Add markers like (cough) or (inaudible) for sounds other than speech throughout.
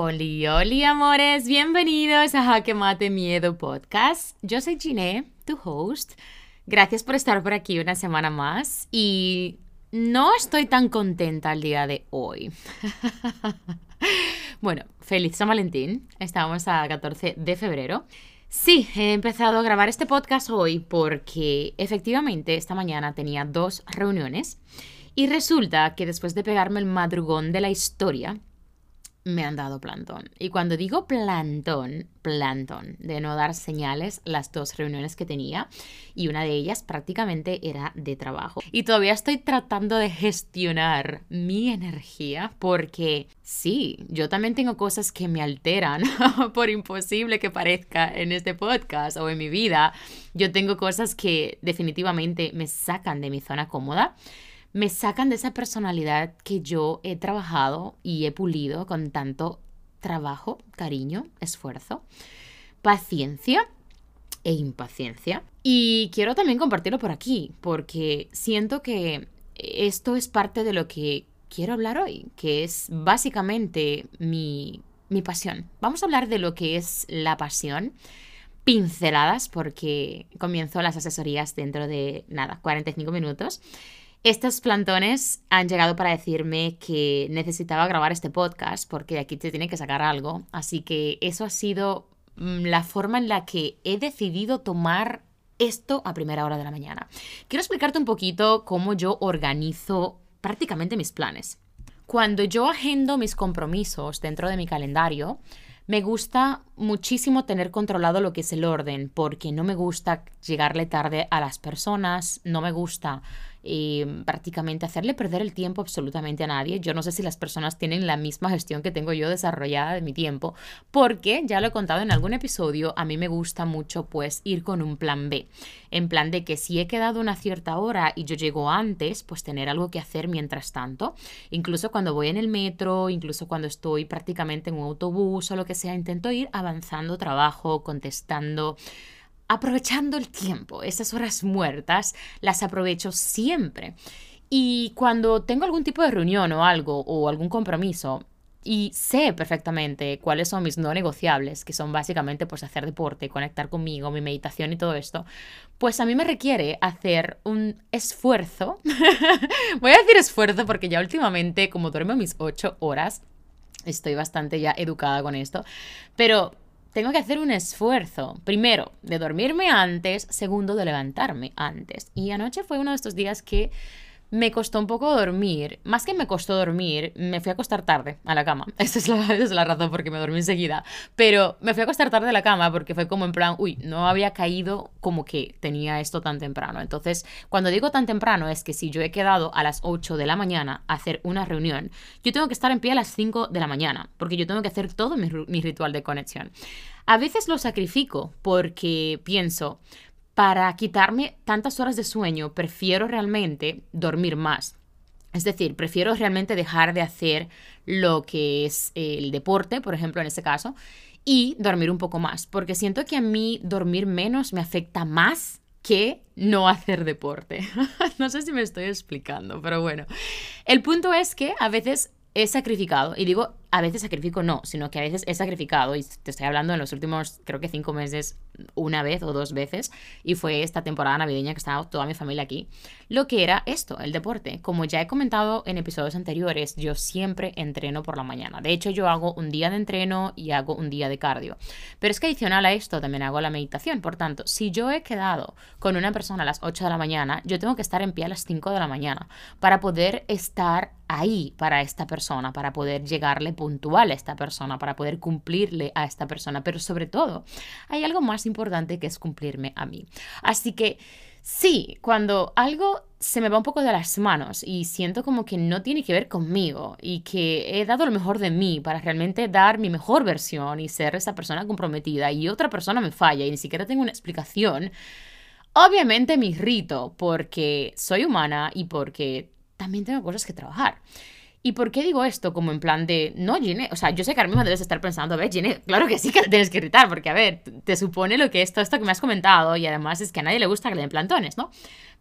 Oli, oli, amores, bienvenidos a Jaque Miedo Podcast. Yo soy Giné, tu host. Gracias por estar por aquí una semana más y no estoy tan contenta el día de hoy. (laughs) bueno, feliz San Valentín. Estamos a 14 de febrero. Sí, he empezado a grabar este podcast hoy porque efectivamente esta mañana tenía dos reuniones y resulta que después de pegarme el madrugón de la historia, me han dado plantón. Y cuando digo plantón, plantón, de no dar señales, las dos reuniones que tenía, y una de ellas prácticamente era de trabajo. Y todavía estoy tratando de gestionar mi energía porque sí, yo también tengo cosas que me alteran, (laughs) por imposible que parezca en este podcast o en mi vida. Yo tengo cosas que definitivamente me sacan de mi zona cómoda me sacan de esa personalidad que yo he trabajado y he pulido con tanto trabajo, cariño, esfuerzo, paciencia e impaciencia. Y quiero también compartirlo por aquí, porque siento que esto es parte de lo que quiero hablar hoy, que es básicamente mi, mi pasión. Vamos a hablar de lo que es la pasión pinceladas porque comienzo las asesorías dentro de nada, 45 minutos. Estos plantones han llegado para decirme que necesitaba grabar este podcast porque aquí te tiene que sacar algo. Así que eso ha sido mm, la forma en la que he decidido tomar esto a primera hora de la mañana. Quiero explicarte un poquito cómo yo organizo prácticamente mis planes. Cuando yo agendo mis compromisos dentro de mi calendario, me gusta muchísimo tener controlado lo que es el orden, porque no me gusta llegarle tarde a las personas, no me gusta eh, prácticamente hacerle perder el tiempo absolutamente a nadie. Yo no sé si las personas tienen la misma gestión que tengo yo desarrollada de mi tiempo, porque ya lo he contado en algún episodio, a mí me gusta mucho pues ir con un plan B, en plan de que si he quedado una cierta hora y yo llego antes, pues tener algo que hacer mientras tanto, incluso cuando voy en el metro, incluso cuando estoy prácticamente en un autobús o lo que sea, intento ir avanzando trabajo, contestando aprovechando el tiempo, esas horas muertas, las aprovecho siempre. Y cuando tengo algún tipo de reunión o algo, o algún compromiso, y sé perfectamente cuáles son mis no negociables, que son básicamente pues hacer deporte, conectar conmigo, mi meditación y todo esto, pues a mí me requiere hacer un esfuerzo. (laughs) Voy a decir esfuerzo porque ya últimamente, como duermo mis ocho horas, estoy bastante ya educada con esto, pero tengo que hacer un esfuerzo, primero, de dormirme antes, segundo, de levantarme antes. Y anoche fue uno de estos días que me costó un poco dormir. Más que me costó dormir, me fui a acostar tarde a la cama. (laughs) Esa es la, esa es la razón me dormí enseguida. Pero me fui a acostar tarde a la cama porque fue como en plan, uy, no había caído como que tenía esto tan temprano. Entonces, cuando digo tan temprano es que si yo he quedado a las 8 de la mañana a hacer una reunión, yo tengo que estar en pie a las 5 de la mañana porque yo tengo que hacer todo mi ritual de conexión. A veces lo sacrifico porque pienso, para quitarme tantas horas de sueño, prefiero realmente dormir más. Es decir, prefiero realmente dejar de hacer lo que es el deporte, por ejemplo, en este caso, y dormir un poco más, porque siento que a mí dormir menos me afecta más que no hacer deporte. (laughs) no sé si me estoy explicando, pero bueno. El punto es que a veces he sacrificado, y digo a veces sacrifico no, sino que a veces he sacrificado, y te estoy hablando en los últimos, creo que cinco meses, una vez o dos veces, y fue esta temporada navideña que estaba toda mi familia aquí, lo que era esto, el deporte. Como ya he comentado en episodios anteriores, yo siempre entreno por la mañana. De hecho, yo hago un día de entreno y hago un día de cardio. Pero es que adicional a esto también hago la meditación. Por tanto, si yo he quedado con una persona a las 8 de la mañana, yo tengo que estar en pie a las 5 de la mañana para poder estar ahí para esta persona, para poder llegarle puntual a esta persona, para poder cumplirle a esta persona. Pero sobre todo, hay algo más importante que es cumplirme a mí. Así que sí, cuando algo se me va un poco de las manos y siento como que no tiene que ver conmigo y que he dado lo mejor de mí para realmente dar mi mejor versión y ser esa persona comprometida y otra persona me falla y ni siquiera tengo una explicación, obviamente me irrito porque soy humana y porque también tengo cosas que trabajar. ¿Y por qué digo esto? Como en plan de, no, Gine, o sea, yo sé que ahora mismo debes estar pensando, a ver, Gine, claro que sí que tienes que irritar, porque, a ver, te supone lo que es todo esto que me has comentado y además es que a nadie le gusta que le den plantones, ¿no?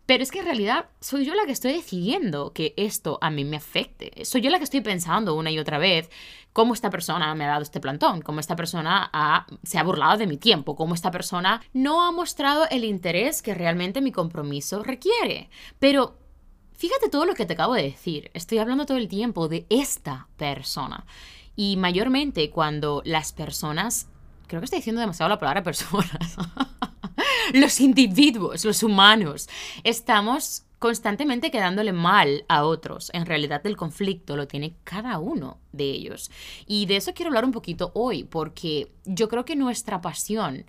Pero es que en realidad soy yo la que estoy decidiendo que esto a mí me afecte. Soy yo la que estoy pensando una y otra vez cómo esta persona me ha dado este plantón, cómo esta persona se ha burlado de mi tiempo, cómo esta persona no ha mostrado el interés que realmente mi compromiso requiere. Pero fíjate todo lo que te acabo de decir. Estoy hablando todo el tiempo de esta persona. Y mayormente cuando las personas... Creo que estoy diciendo demasiado la palabra (laughs) personas. los individuos, los humanos, estamos constantemente quedándole mal a otros. En realidad el conflicto lo tiene cada uno de ellos. Y de eso quiero hablar un poquito hoy, porque yo creo que nuestra pasión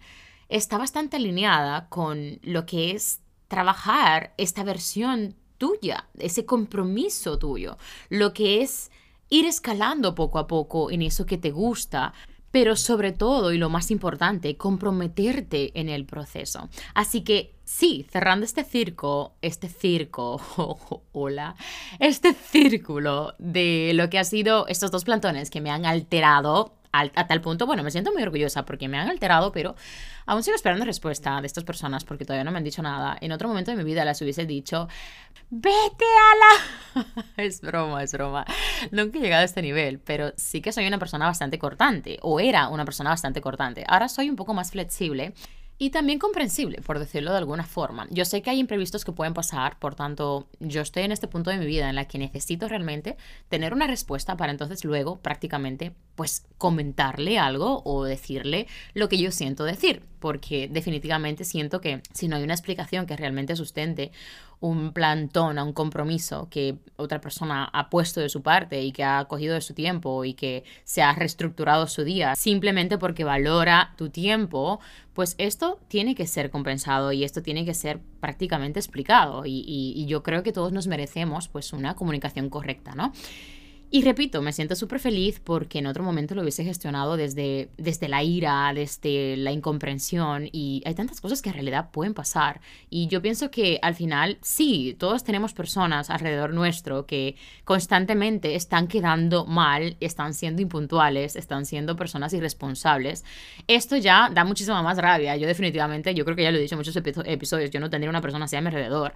está bastante alineada con lo que es trabajar esta versión tuya, ese compromiso tuyo, lo que es ir escalando poco a poco en eso que te gusta, pero sobre todo, y lo más importante, comprometerte en el proceso. Así que sí, cerrando este circo, este circo, (laughs) hola, este círculo de lo que ha sido estos dos plantones que me han alterado a tal punto, bueno, me siento muy orgullosa porque me han alterado, pero aún sigo esperando respuesta de estas personas porque todavía no me han dicho nada. En otro momento de mi vida les hubiese dicho, vete a la... (laughs) es broma, es broma. Nunca he llegado a este nivel, pero sí que soy una persona bastante cortante, o era una persona bastante cortante. Ahora soy un poco más flexible y también comprensible, por decirlo de alguna forma. Yo sé que hay imprevistos que pueden pasar, por tanto, yo estoy en este punto de mi vida en la que necesito realmente tener una respuesta para entonces luego prácticamente pues comentarle algo o decirle lo que yo siento decir, porque definitivamente siento que si no hay una explicación que realmente sustente un plantón a un compromiso que otra persona ha puesto de su parte y que ha cogido de su tiempo y que se ha reestructurado su día simplemente porque valora tu tiempo, pues esto tiene que ser compensado y esto tiene que ser prácticamente explicado y, yo creo que todos nos merecemos pues una comunicación correcta, ¿no? Y repito, me siento súper feliz porque en otro momento lo hubiese gestionado desde, desde la ira, desde la incomprensión y hay tantas cosas que en realidad pueden pasar. Y yo pienso que al final, sí, todos tenemos personas alrededor nuestro que constantemente están quedando mal, están siendo impuntuales, están siendo personas irresponsables. Esto ya da muchísima más rabia. Yo definitivamente, yo creo que ya lo he dicho en muchos episodios, yo no tendría una persona así a mi alrededor.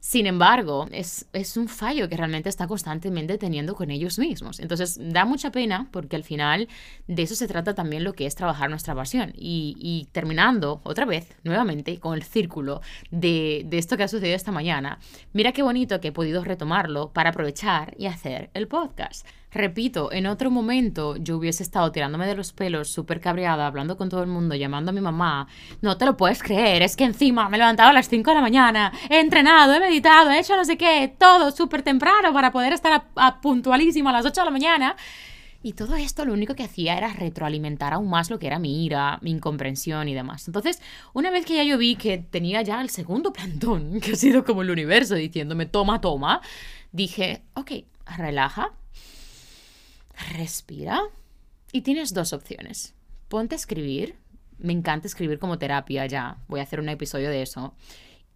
Sin embargo, es, un fallo que realmente está constantemente teniendo con ellos mismos. Entonces, da mucha pena porque al final de eso se trata también lo que es trabajar nuestra pasión. Y, terminando otra vez, nuevamente, con el círculo de, de esto que ha sucedido esta mañana, mira qué bonito que he podido retomarlo para aprovechar y hacer el podcast. Repito, en otro momento yo hubiese estado tirándome de los pelos, súper cabreada, hablando con todo el mundo, llamando a mi mamá. No te lo puedes creer, es que encima me he levantado a las 5 de la mañana, he entrenado, he meditado, he hecho no sé qué, todo súper temprano para poder estar a, puntualísimo a las 8 de la mañana. Y todo esto lo único que hacía era retroalimentar aún más lo que era mi ira, mi incomprensión y demás. Entonces, una vez que ya yo vi que tenía ya el segundo plantón, (laughs) que ha sido como el universo diciéndome toma, toma, dije, ok, relaja, respira y tienes dos opciones. Ponte a escribir. Me encanta escribir como terapia ya. Voy a hacer un episodio de eso.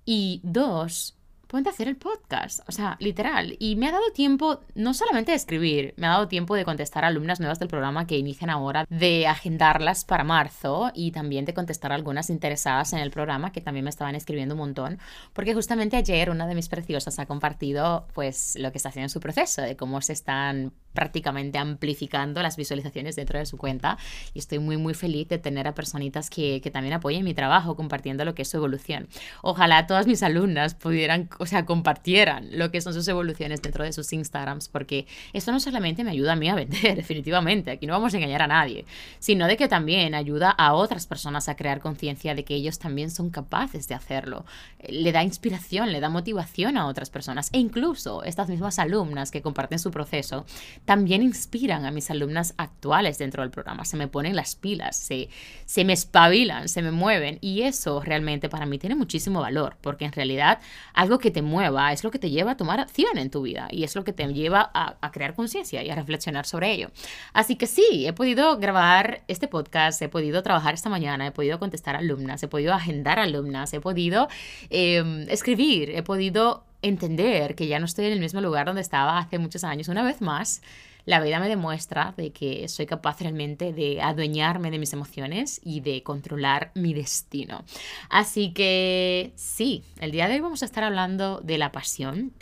Y dos, ponte a hacer el podcast. O sea, literal. Y me ha dado tiempo no solamente de escribir, me ha dado tiempo de contestar a alumnas nuevas del programa que inician ahora, de agendarlas para marzo y también de contestar a algunas interesadas en el programa que también me estaban escribiendo un montón. Porque justamente ayer una de mis preciosas ha compartido pues lo que está haciendo en su proceso, de cómo se están prácticamente amplificando las visualizaciones dentro de su cuenta y estoy muy muy feliz de tener a personitas que, que también apoyen mi trabajo compartiendo lo que es su evolución. Ojalá todas mis alumnas pudieran, o sea, compartieran lo que son sus evoluciones dentro de sus Instagrams porque esto no solamente me ayuda a mí a vender, (laughs) definitivamente, aquí no vamos a engañar a nadie, sino de que también ayuda a otras personas a crear conciencia de que ellos también son capaces de hacerlo. Le da inspiración, le da motivación a otras personas e incluso estas mismas alumnas que comparten su proceso también inspiran a mis alumnas actuales dentro del programa. Se me ponen las pilas, se, se me espabilan, se me mueven y eso realmente para mí tiene muchísimo valor porque en realidad algo que te mueva es lo que te lleva a tomar acción en tu vida y es lo que te lleva a, crear conciencia y a reflexionar sobre ello. Así que sí, he podido grabar este podcast, he podido trabajar esta mañana, he podido contestar alumnas, he podido agendar alumnas, he podido eh, escribir, he podido entender que ya no estoy en el mismo lugar donde estaba hace muchos años. Una vez más, la vida me demuestra de que soy capaz realmente de adueñarme de mis emociones y de controlar mi destino. Así que sí, el día de hoy vamos a estar hablando de la pasión.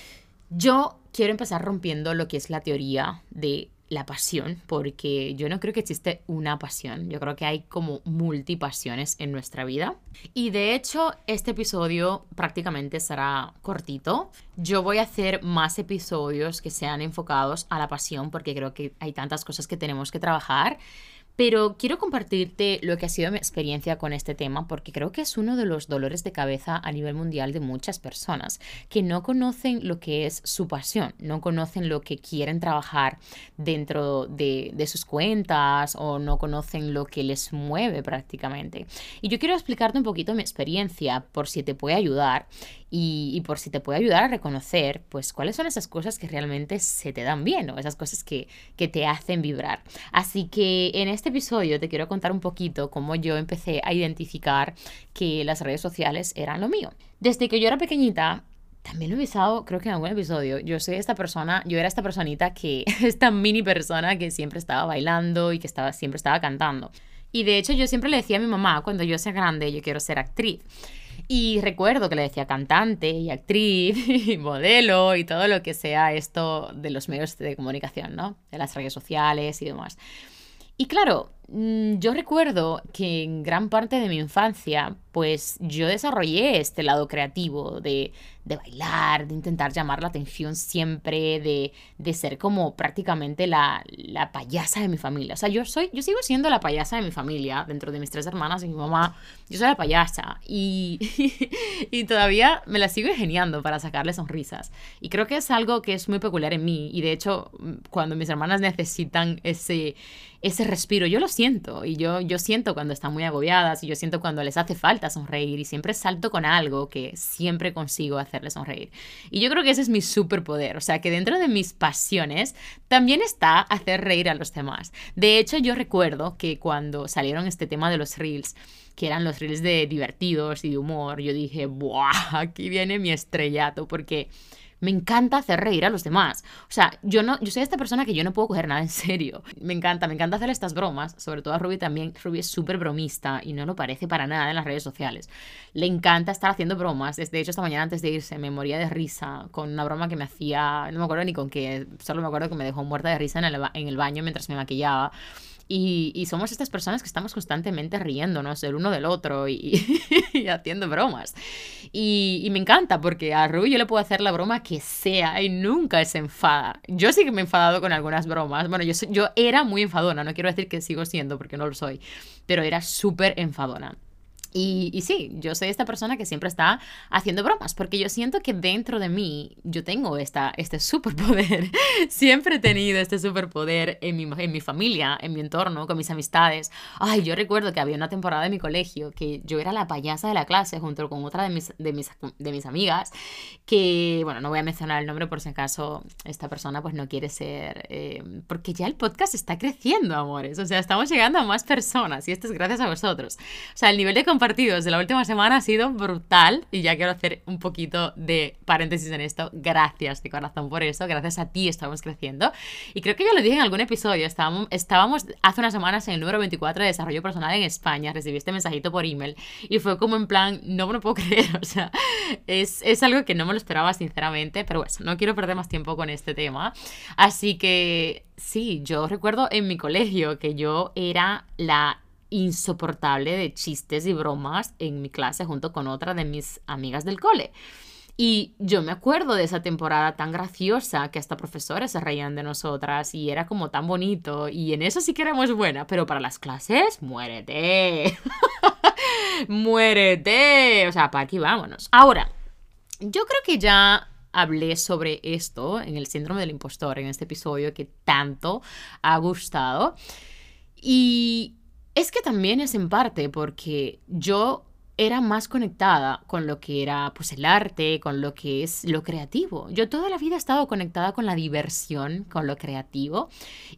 Yo quiero empezar rompiendo lo que es la teoría de la pasión, porque yo no creo que existe una pasión, yo creo que hay como multipasiones en nuestra vida. Y de hecho, este episodio prácticamente será cortito. Yo voy a hacer más episodios que sean enfocados a la pasión, porque creo que hay tantas cosas que tenemos que trabajar. Pero quiero compartirte lo que ha sido mi experiencia con este tema porque creo que es uno de los dolores de cabeza a nivel mundial de muchas personas que no conocen lo que es su pasión, no conocen lo que quieren trabajar dentro de, sus cuentas o no conocen lo que les mueve prácticamente. Y yo quiero explicarte un poquito mi experiencia por si te puede ayudar y, por si te puede ayudar a reconocer, pues, cuáles son esas cosas que realmente se te dan bien o esas cosas que, que te hacen vibrar. Así que en este episodio te quiero contar un poquito cómo yo empecé a identificar que las redes sociales eran lo mío. Desde que yo era pequeñita, también lo he avisado, creo que en algún episodio, yo soy esta persona, yo era esta personita que, (laughs) esta mini persona que siempre estaba bailando y que estaba, siempre estaba cantando. Y de hecho yo siempre le decía a mi mamá, cuando yo sea grande, yo quiero ser actriz. Y recuerdo que le decía cantante y actriz (laughs) y modelo y todo lo que sea esto de los medios de comunicación, ¿no? De las redes sociales y demás. Y claro, yo recuerdo que en gran parte de mi infancia, pues yo desarrollé este lado creativo de, de bailar, de intentar llamar la atención siempre, de, de ser como prácticamente la, la, payasa de mi familia. O sea, yo, soy, yo sigo siendo la payasa de mi familia, dentro de mis tres hermanas y mi mamá, yo soy la payasa y, (laughs) y todavía me la sigo ingeniando para sacarle sonrisas. Y creo que es algo que es muy peculiar en mí y de hecho cuando mis hermanas necesitan ese, ese respiro, yo lo siento y yo, yo siento cuando están muy agobiadas y yo siento cuando les hace falta sonreír y siempre salto con algo que siempre consigo hacer hacerle sonreír. Y yo creo que ese es mi superpoder, o sea que dentro de mis pasiones también está hacer reír a los demás. De hecho, yo recuerdo que cuando salieron este tema de los reels, que eran los reels de divertidos y de humor, yo dije, ¡buah! Aquí viene mi estrellato, porque me encanta hacer reír a los demás. O sea, yo no, yo soy esta persona que yo no puedo coger nada en serio. (laughs) Me encanta, me encanta hacer estas bromas, sobre todo a Ruby también. Ruby es súper bromista y no lo parece para nada en las redes sociales. Le encanta estar haciendo bromas. De hecho, esta mañana antes de irse me moría de risa con una broma que me hacía, no me acuerdo ni con qué, solo me acuerdo que me dejó muerta de risa en el, en el baño mientras me maquillaba. Y, somos estas personas que estamos constantemente riéndonos el uno del otro y, (laughs) haciendo bromas. Y, me encanta porque a Ruby yo le puedo hacer la broma que sea y nunca se enfada. Yo sí que me he enfadado con algunas bromas. Bueno, yo, yo era muy enfadona, no quiero decir que sigo siendo porque no lo soy, pero era súper enfadona. Y, sí, yo soy esta persona que siempre está haciendo bromas, porque yo siento que dentro de mí yo tengo esta, este superpoder. (laughs) siempre he tenido este superpoder en mi, en mi familia, en mi entorno, con mis amistades. Ay, yo recuerdo que había una temporada de mi colegio que yo era la payasa de la clase junto con otra de mis, de mis, de mis amigas, que, bueno, no voy a mencionar el nombre por si acaso esta persona pues no quiere ser, eh, porque ya el podcast está creciendo, amores. O sea, estamos llegando a más personas y esto es gracias a vosotros. O sea, el nivel de partidos de la última semana ha sido brutal y ya quiero hacer un poquito de paréntesis en esto. Gracias de corazón por eso, gracias a ti estamos creciendo. Y creo que ya lo dije en algún episodio, estábamos, estábamos hace unas semanas en el número 24 de desarrollo personal en España, recibí este mensajito por email y fue como en plan, no me lo puedo (laughs) creer, o sea, es, es algo que no me lo esperaba sinceramente, pero bueno, no quiero perder más tiempo con este tema. Así que sí, yo recuerdo en mi colegio que yo era la insoportable de chistes y bromas en mi clase junto con otra de mis amigas del cole. Y yo me acuerdo de esa temporada tan graciosa que hasta profesores se reían de nosotras y era como tan bonito y en eso sí que éramos buena, pero para las clases, muérete. (laughs) muérete. O sea, para aquí vámonos. Ahora, yo creo que ya hablé sobre esto en el síndrome del impostor, en este episodio que tanto ha gustado. Y es que también es en parte porque yo era más conectada con lo que era pues el arte, con lo que es lo creativo. Yo toda la vida he estado conectada con la diversión, con lo creativo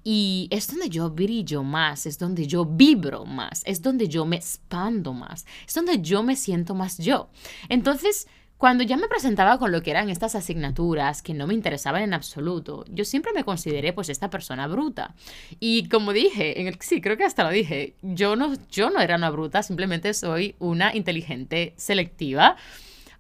y es donde yo brillo más, es donde yo vibro más, es donde yo me expando más, es donde yo me siento más yo. Entonces, Cuando ya me presentaba con lo que eran estas asignaturas que no me interesaban en absoluto, yo siempre me consideré pues esta persona bruta. Y como dije, en el, sí, creo que hasta lo dije, yo no, yo no era una bruta, simplemente soy una inteligente selectiva.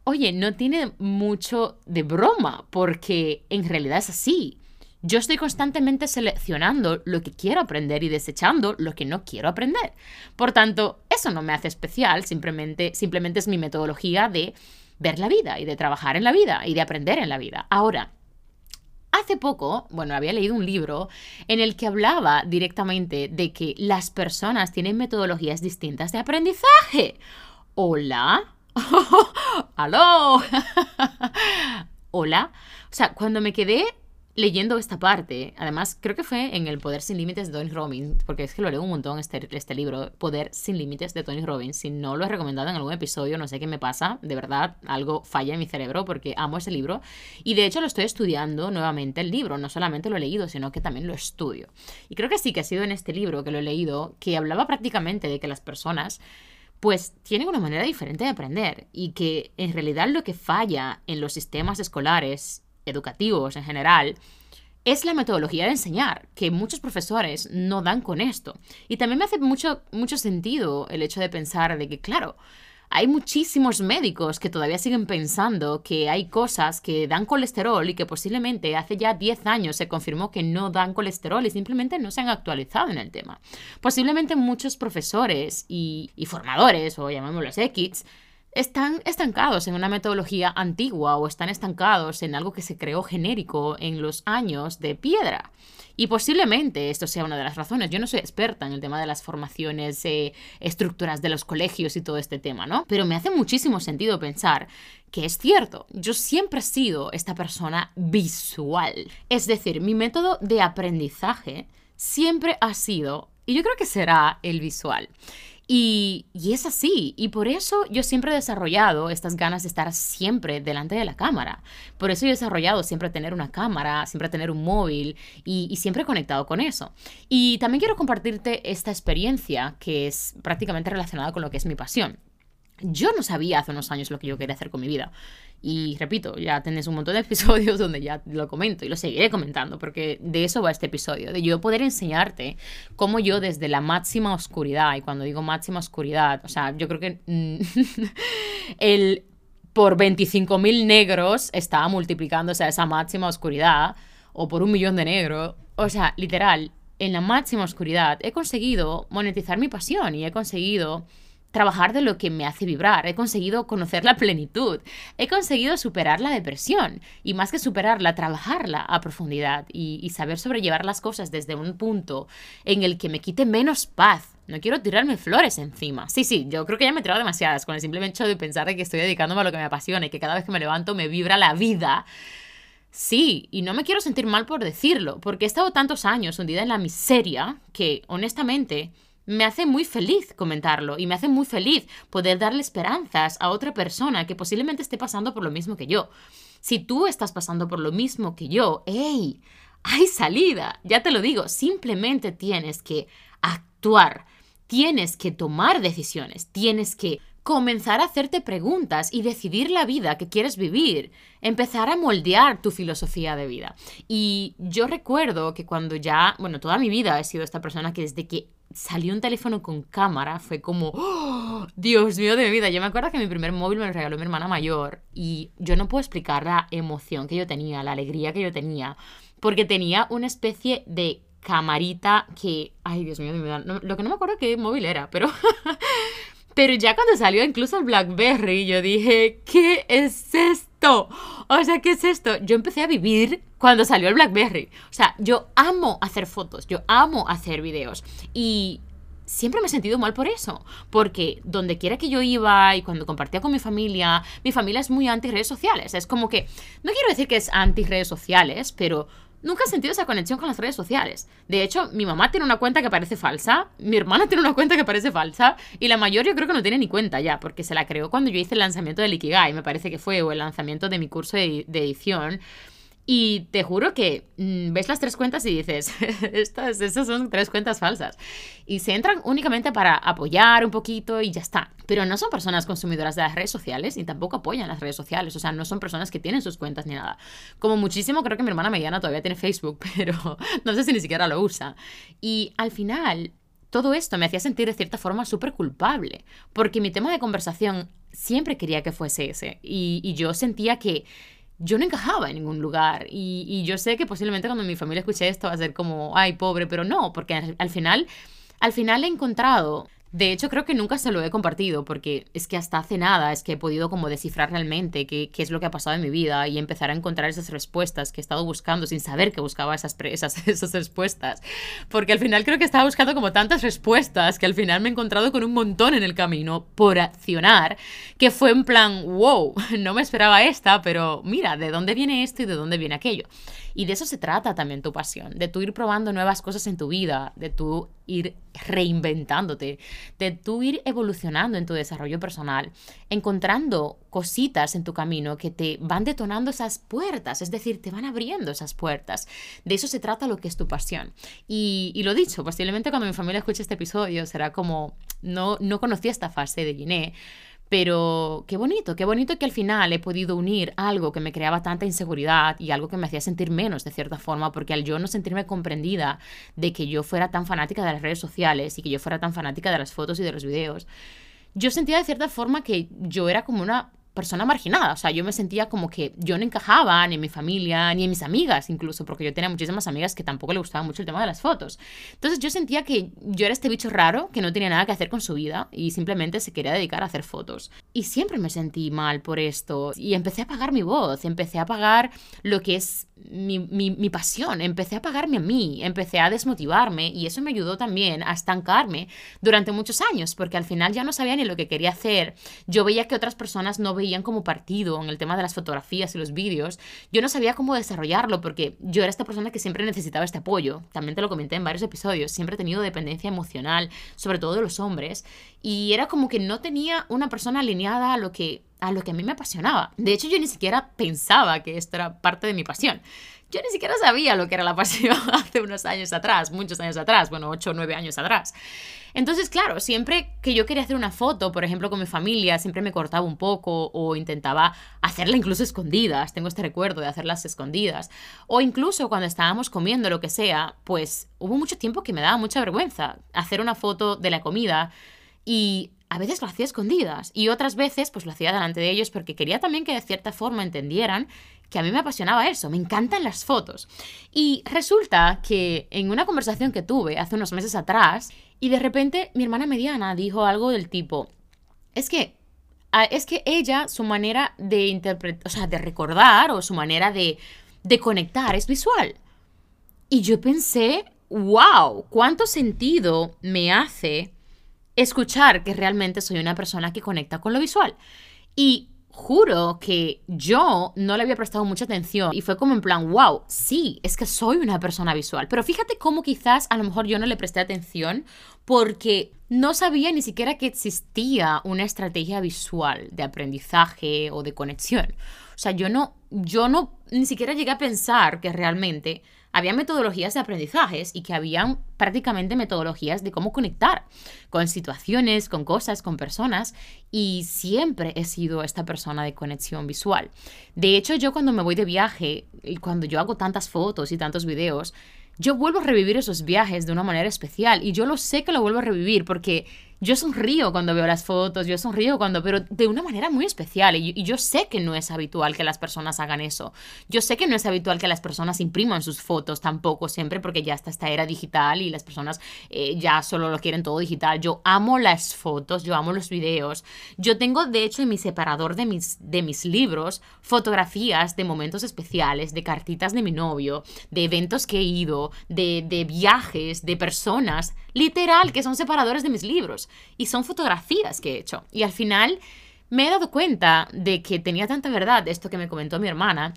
Oye, no tiene mucho de broma, porque en realidad es así. Yo estoy constantemente seleccionando lo que quiero aprender y desechando lo que no quiero aprender. Por tanto, eso no me hace especial, simplemente, simplemente es mi metodología de ver la vida y de trabajar en la vida y de aprender en la vida. Ahora, Hace poco, bueno, había leído un libro en el que hablaba directamente de que las personas tienen metodologías distintas de aprendizaje. Hola. (laughs) ¿Aló? (laughs) Hola. O sea, cuando me quedé leyendo esta parte, además creo que fue en El Poder Sin Límites de Tony Robbins, porque es que lo leo un montón este, este libro, Poder Sin Límites de Tony Robbins. Si no lo he recomendado en algún episodio, no sé qué me pasa, de verdad, algo falla en mi cerebro porque amo ese libro. Y de hecho lo estoy estudiando nuevamente el libro, no solamente lo he leído, sino que también lo estudio. Y creo que sí que ha sido en este libro que lo he leído, que hablaba prácticamente de que las personas pues tienen una manera diferente de aprender y que en realidad lo que falla en los sistemas escolares educativos en general, es la metodología de enseñar, que muchos profesores no dan con esto. Y también me hace mucho, mucho sentido el hecho de pensar de que, claro, hay muchísimos médicos que todavía siguen pensando que hay cosas que dan colesterol y que posiblemente hace ya 10 años se confirmó que no dan colesterol y simplemente no se han actualizado en el tema. Posiblemente muchos profesores y, y formadores, o llamémoslos X, están estancados en una metodología antigua o están estancados en algo que se creó genérico en los años de piedra. Y posiblemente esto sea una de las razones. Yo no soy experta en el tema de las formaciones, eh, estructuras de los colegios y todo este tema, ¿no? Pero me hace muchísimo sentido pensar que es cierto. Yo siempre he sido esta persona visual. Es decir, mi método de aprendizaje siempre ha sido, y yo creo que será el visual. Y, es así, y por eso yo siempre he desarrollado estas ganas de estar siempre delante de la cámara. Por eso yo he desarrollado siempre tener una cámara, siempre tener un móvil y, y siempre conectado con eso. Y también quiero compartirte esta experiencia que es prácticamente relacionada con lo que es mi pasión. Yo no sabía hace unos años lo que yo quería hacer con mi vida. Y repito, ya tenés un montón de (laughs) episodios donde ya lo comento y lo seguiré comentando, porque de eso va este episodio, de yo poder enseñarte cómo yo desde la máxima oscuridad, y cuando digo máxima oscuridad, o sea, yo creo que (laughs) el por 25.000 negros estaba multiplicándose a esa máxima oscuridad, o por un millón de negros, o sea, literal, en la máxima oscuridad he conseguido monetizar mi pasión y he conseguido trabajar de lo que me hace vibrar, he conseguido conocer la plenitud, he conseguido superar la depresión y más que superarla, trabajarla a profundidad y, saber sobrellevar las cosas desde un punto en el que me quite menos paz. No quiero tirarme flores encima. Sí, sí, yo creo que ya me he tirado demasiadas con el simple hecho de pensar de que estoy dedicándome a lo que me apasiona y que cada vez que me levanto me vibra la vida. Sí, y no me quiero sentir mal por decirlo, porque he estado tantos años hundida en la miseria que, honestamente, me hace muy feliz comentarlo y me hace muy feliz poder darle esperanzas a otra persona que posiblemente esté pasando por lo mismo que yo. Si tú estás pasando por lo mismo que yo, ¡hey! Hay salida, ya te lo digo, simplemente tienes que actuar, tienes que tomar decisiones, tienes que comenzar a hacerte preguntas y decidir la vida que quieres vivir, empezar a moldear tu filosofía de vida. Y yo recuerdo que cuando ya, bueno, toda mi vida he sido esta persona que desde que salió un teléfono con cámara, fue como, ¡Oh! Dios mío de mi vida. Yo me acuerdo que mi primer móvil me lo regaló mi hermana mayor y yo no puedo explicar la emoción que yo tenía, la alegría que yo tenía, porque tenía una especie de camarita que, ay Dios mío de mi vida, lo que no me acuerdo qué móvil era, pero... (laughs) Pero ya cuando salió incluso el BlackBerry, yo dije, ¿qué es esto? O sea, ¿qué es esto? Yo empecé a vivir cuando salió el BlackBerry. O sea, yo amo hacer fotos, yo amo hacer videos. Y siempre me he sentido mal por eso. Porque donde quiera que yo iba y cuando compartía con mi familia, mi familia es muy anti redes sociales. Es como que, no quiero decir que es anti redes sociales, pero nunca he sentido esa conexión con las redes sociales. De hecho, mi mamá tiene una cuenta que parece falsa, mi hermana (laughs) tiene una cuenta que parece falsa, y la mayor yo creo que no tiene ni cuenta ya, porque se la creó cuando yo hice el lanzamiento del Ikigai, me parece que fue, o el lanzamiento de mi curso de, edición. Y te juro que mm, ves las tres cuentas y dices, (laughs) estas, estas son tres cuentas falsas. Y se entran únicamente para apoyar un poquito y ya está. Pero no son personas consumidoras de las redes sociales ni tampoco apoyan las redes sociales. O sea, no son personas que tienen sus cuentas ni nada. Como muchísimo, creo que mi hermana mediana todavía tiene Facebook, (laughs) pero no sé si ni siquiera lo usa. Y al final, todo esto me hacía sentir de cierta forma súper culpable. Porque mi tema de conversación siempre quería que fuese ese. Y, y yo sentía que yo no encajaba en ningún lugar. Y, yo sé que posiblemente cuando mi familia escuche esto va a ser como, ay, pobre, pero no, porque al final, al final he encontrado de hecho, creo que nunca se lo he compartido porque es que hasta hace nada es que he podido como descifrar realmente qué, qué es lo que ha pasado en mi vida y empezar a encontrar esas respuestas que he estado buscando sin saber que buscaba esas, esas, (laughs) esas respuestas. Porque al final creo que estaba buscando como tantas respuestas que al final me he encontrado con un montón en el camino por accionar, que fue en plan, wow, (laughs) no me esperaba esta, pero mira, ¿de dónde viene esto y de dónde viene aquello? Y de eso se trata también tu pasión, de tú ir probando nuevas cosas en tu vida, de tú ir reinventándote, de tú ir evolucionando en tu desarrollo personal, encontrando cositas en tu camino que te van detonando esas puertas, es decir, te van abriendo esas puertas. De eso se trata lo que es tu pasión. Y, lo dicho, posiblemente cuando mi familia escuche este episodio será como, no, no conocía esta fase de Giné, pero qué bonito, qué bonito que al final he podido unir algo que me creaba tanta inseguridad y algo que me hacía sentir menos de cierta forma, porque al yo no sentirme comprendida de que yo fuera tan fanática de las redes sociales y que yo fuera tan fanática de las fotos y de los videos, yo sentía de cierta forma que yo era como una persona marginada. O sea, yo me sentía como que yo no encajaba ni en mi familia, ni en mis amigas incluso, porque yo tenía muchísimas amigas que tampoco le gustaba mucho el tema de las fotos. Entonces yo sentía que yo era este bicho raro que no tenía nada que hacer con su vida y simplemente se quería dedicar a hacer fotos. Y siempre me sentí mal por esto y empecé a apagar mi voz, empecé a apagar lo que es mi, mi, pasión, empecé a apagarme a mí, empecé a desmotivarme y eso me ayudó también a estancarme durante muchos años, porque al final ya no sabía ni lo que quería hacer. Yo veía que otras personas no veían como partido en el tema de las fotografías y los vídeos. Yo no sabía cómo desarrollarlo porque yo era esta persona que siempre necesitaba este apoyo. También te lo comenté en varios episodios. Siempre he tenido dependencia emocional, sobre todo de los hombres. Y era como que no tenía una persona alineada a lo que a lo que a mí me apasionaba. De hecho, yo ni siquiera pensaba que esto era parte de mi pasión. Yo ni siquiera sabía lo que era la (laughs) pasión hace unos años atrás, muchos años atrás, bueno, 8 o 9 años atrás. Entonces, claro, siempre que yo quería hacer una foto, por ejemplo, con mi familia, siempre me cortaba un poco o intentaba hacerla incluso escondidas. Tengo este recuerdo de hacerlas escondidas. O incluso cuando estábamos comiendo lo que sea, pues hubo mucho tiempo que me daba mucha vergüenza hacer una foto de la comida y a veces lo hacía escondidas y otras veces pues lo hacía delante de ellos porque quería también que de cierta forma entendieran que a mí me apasionaba eso, me encantan las fotos. Y resulta que en una conversación que tuve hace unos meses atrás y de repente mi hermana mediana dijo algo del tipo, es que es que ella su manera de interpretar, o sea, de recordar o su manera de de conectar es visual. Y yo pensé, wow, cuánto sentido me hace escuchar que realmente soy una persona que conecta con lo visual. Y juro que yo no le había prestado mucha atención y fue como en plan, wow, sí, es que soy una persona visual. Pero fíjate cómo quizás a lo mejor yo no le presté atención porque no sabía ni siquiera que existía una estrategia visual de aprendizaje o de conexión. O sea, yo no, yo no, ni siquiera llegué a pensar que realmente había metodologías de aprendizajes y que habían prácticamente metodologías de cómo conectar con situaciones, con cosas, con personas y siempre he sido esta persona de conexión visual. De hecho, yo cuando me voy de viaje y cuando yo hago tantas fotos y tantos videos, yo vuelvo a revivir esos viajes de una manera especial y yo lo sé que lo vuelvo a revivir porque yo sonrío cuando veo las fotos, yo sonrío cuando, pero de una manera muy especial. Y, yo sé que no es habitual que las personas hagan eso. Yo sé que no es habitual que las personas impriman sus fotos tampoco siempre, porque ya está esta era digital y las personas eh, ya solo lo quieren todo digital. Yo amo las fotos, yo amo los videos. Yo tengo, de hecho, en mi separador de mis, de mis libros fotografías de momentos especiales, de cartitas de mi novio, de eventos que he ido, de, de viajes, de personas, literal, que son separadores de mis libros y son fotografías que he hecho. Y al final me he dado cuenta de que tenía tanta verdad esto que me comentó mi hermana,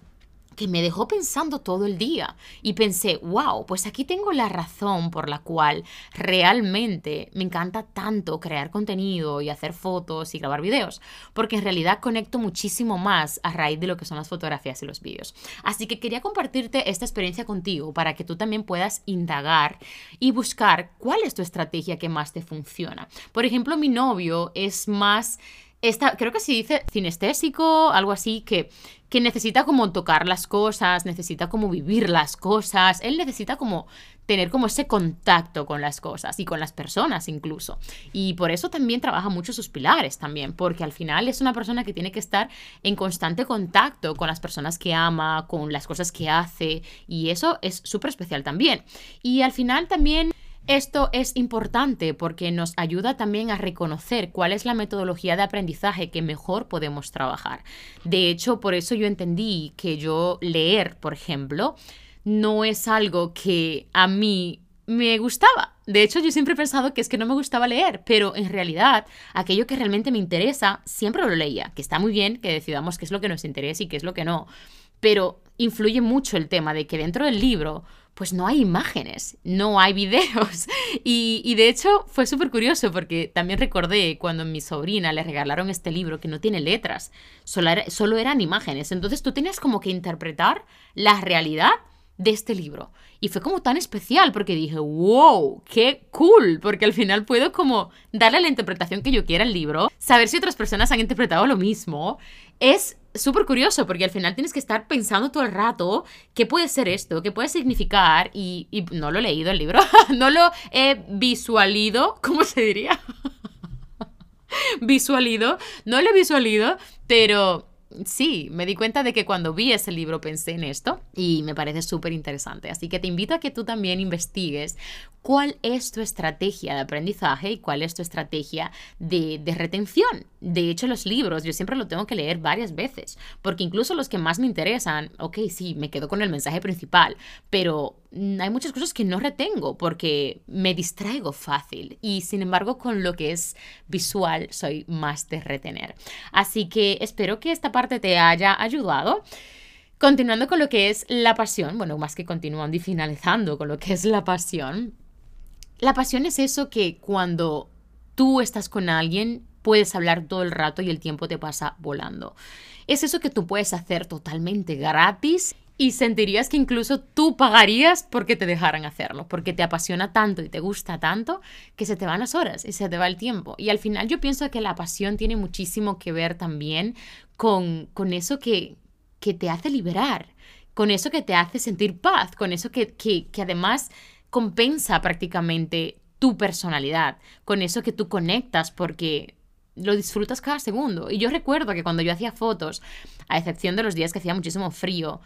que me dejó pensando todo el día y pensé, wow, pues aquí tengo la razón por la cual realmente me encanta tanto crear contenido y hacer fotos y grabar videos, porque en realidad conecto muchísimo más a raíz de lo que son las fotografías y los vídeos. Así que quería compartirte esta experiencia contigo para que tú también puedas indagar y buscar cuál es tu estrategia que más te funciona. Por ejemplo, mi novio es más esta, creo que se dice cinestésico, algo así, que, que necesita como tocar las cosas, necesita como vivir las cosas, él necesita como tener como ese contacto con las cosas y con las personas incluso. Y por eso también trabaja mucho sus pilares también, porque al final es una persona que tiene que estar en constante contacto con las personas que ama, con las cosas que hace, y eso es súper especial también. Y al final también esto es importante porque nos ayuda también a reconocer cuál es la metodología de aprendizaje que mejor podemos trabajar. De hecho, por eso yo entendí que yo leer, por ejemplo, no es algo que a mí me gustaba. De hecho, yo siempre he pensado que es que no me gustaba leer, pero en realidad aquello que realmente me interesa siempre lo leía, que está muy bien que decidamos qué es lo que nos interesa y qué es lo que no, pero influye mucho el tema de que dentro del libro pues no hay imágenes, no hay videos. (laughs) Y, de hecho fue súper curioso porque también recordé cuando a mi sobrina le regalaron este libro que no tiene letras, solo, solo eran imágenes. Entonces tú tenías como que interpretar la realidad de este libro. Y fue como tan especial porque dije, wow, qué cool, porque al final puedo como darle la interpretación que yo quiera al libro, saber si otras personas han interpretado lo mismo. Es súper curioso porque al final tienes que estar pensando todo el rato qué puede ser esto, qué puede significar y, y no lo he leído el libro, (laughs) no lo he visualido, ¿cómo se diría? (laughs) visualido, no lo he visualido, pero sí, me di cuenta de que cuando vi ese libro pensé en esto y me parece súper interesante. Así que te invito a que tú también investigues cuál es tu estrategia de aprendizaje y cuál es tu estrategia de, de, retención. De hecho, los libros yo siempre lo tengo que leer varias veces, porque incluso los que más me interesan, ok, sí, me quedo con el mensaje principal, pero hay muchas cosas que no retengo porque me distraigo fácil y sin embargo con lo que es visual soy más de retener. Así que espero que esta parte te haya ayudado. Continuando con lo que es la pasión, bueno, más que continuando y finalizando con lo que es la pasión, la pasión es eso que cuando tú estás con alguien puedes hablar todo el rato y el tiempo te pasa volando. Es eso que tú puedes hacer totalmente gratis y sentirías que incluso tú pagarías porque te dejaran hacerlo, porque te apasiona tanto y te gusta tanto que se te van las horas y se te va el tiempo. Y al final yo pienso que la pasión tiene muchísimo que ver también con, con eso que, que te hace liberar, con eso que te hace sentir paz, con eso que, que, que además compensa prácticamente tu personalidad, con eso que tú conectas porque lo disfrutas cada segundo. Y yo recuerdo que cuando yo hacía fotos, a excepción de los días que hacía muchísimo frío,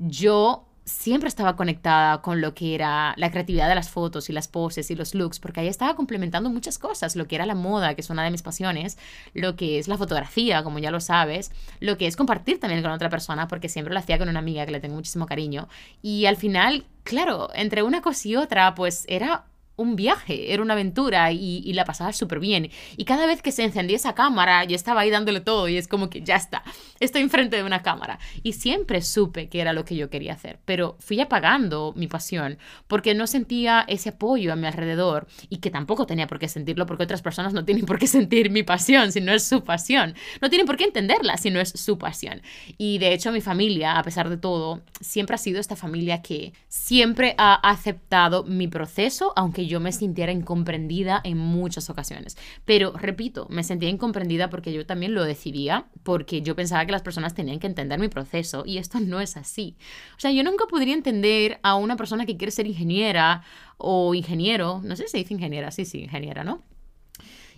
yo siempre estaba conectada con lo que era la creatividad de las fotos y las poses y los looks, porque ahí estaba complementando muchas cosas, lo que era la moda, que es una de mis pasiones, lo que es la fotografía, como ya lo sabes, lo que es compartir también con otra persona, porque siempre lo hacía con una amiga que le tengo muchísimo cariño. Y al final, claro, entre una cosa y otra, pues era un viaje, era una aventura y, la pasaba súper bien. Y cada vez que se encendía esa cámara, yo estaba ahí dándole todo y es como que ya está, estoy enfrente de una cámara. Y siempre supe que era lo que yo quería hacer, pero fui apagando mi pasión porque no sentía ese apoyo a mi alrededor y que tampoco tenía por qué sentirlo porque otras personas no tienen por qué (laughs) sentir mi pasión si no es su pasión. No tienen por qué entenderla si no es su pasión. Y de hecho mi familia, a pesar de todo, siempre ha sido esta familia que siempre ha aceptado mi proceso, aunque me sintiera incomprendida en muchas ocasiones. Pero repito, me sentía incomprendida porque yo también lo decidía, porque yo pensaba que las personas tenían que entender mi proceso y esto no es así. O sea, yo nunca podría entender a una persona que quiere ser ingeniera o ingeniero, no sé si dice ingeniera, sí, sí, ingeniera, ¿no?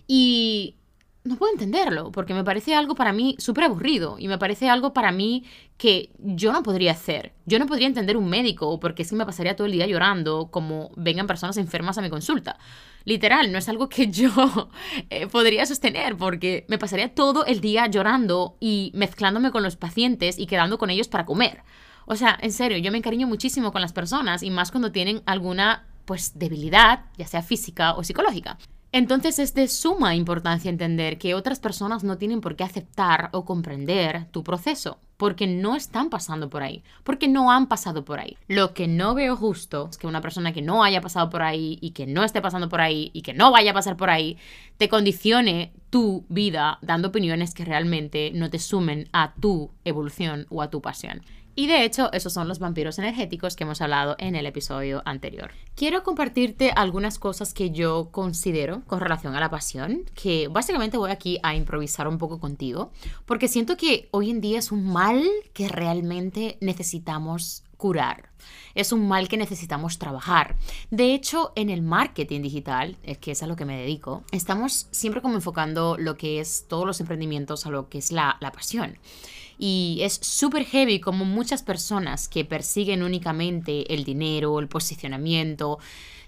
Y no puedo entenderlo, porque me parece algo para mí súper aburrido y me parece algo para mí que yo no podría hacer. Yo no podría entender un médico porque es que me pasaría todo el día llorando como vengan personas enfermas a mi consulta. Literal, no es algo que (laughs) yo eh, podría sostener porque me pasaría todo el día llorando y mezclándome con los pacientes y quedando con ellos para comer. O sea, en serio, yo me encariño muchísimo con las personas y más cuando tienen alguna pues debilidad, ya sea física o psicológica. Entonces es de suma importancia entender que otras personas no tienen por qué aceptar o comprender tu proceso, porque no están pasando por ahí, porque no han pasado por ahí. Lo que no veo justo es que una persona que no haya pasado por ahí y que no esté pasando por ahí y que no vaya a pasar por ahí, te condicione tu vida dando opiniones que realmente no te sumen a tu evolución o a tu pasión. Y de hecho, esos son los vampiros energéticos que hemos hablado en el episodio anterior. Quiero compartirte algunas cosas que yo considero con relación a la pasión, que básicamente voy aquí a improvisar un poco contigo, porque siento que hoy en día es un mal que realmente necesitamos curar. Es un mal que necesitamos trabajar. De hecho, en el marketing digital, que es a lo que me dedico, estamos siempre como enfocando lo que es todos los emprendimientos a lo que es la, la pasión. Y es súper heavy como muchas personas que persiguen únicamente el dinero, el posicionamiento,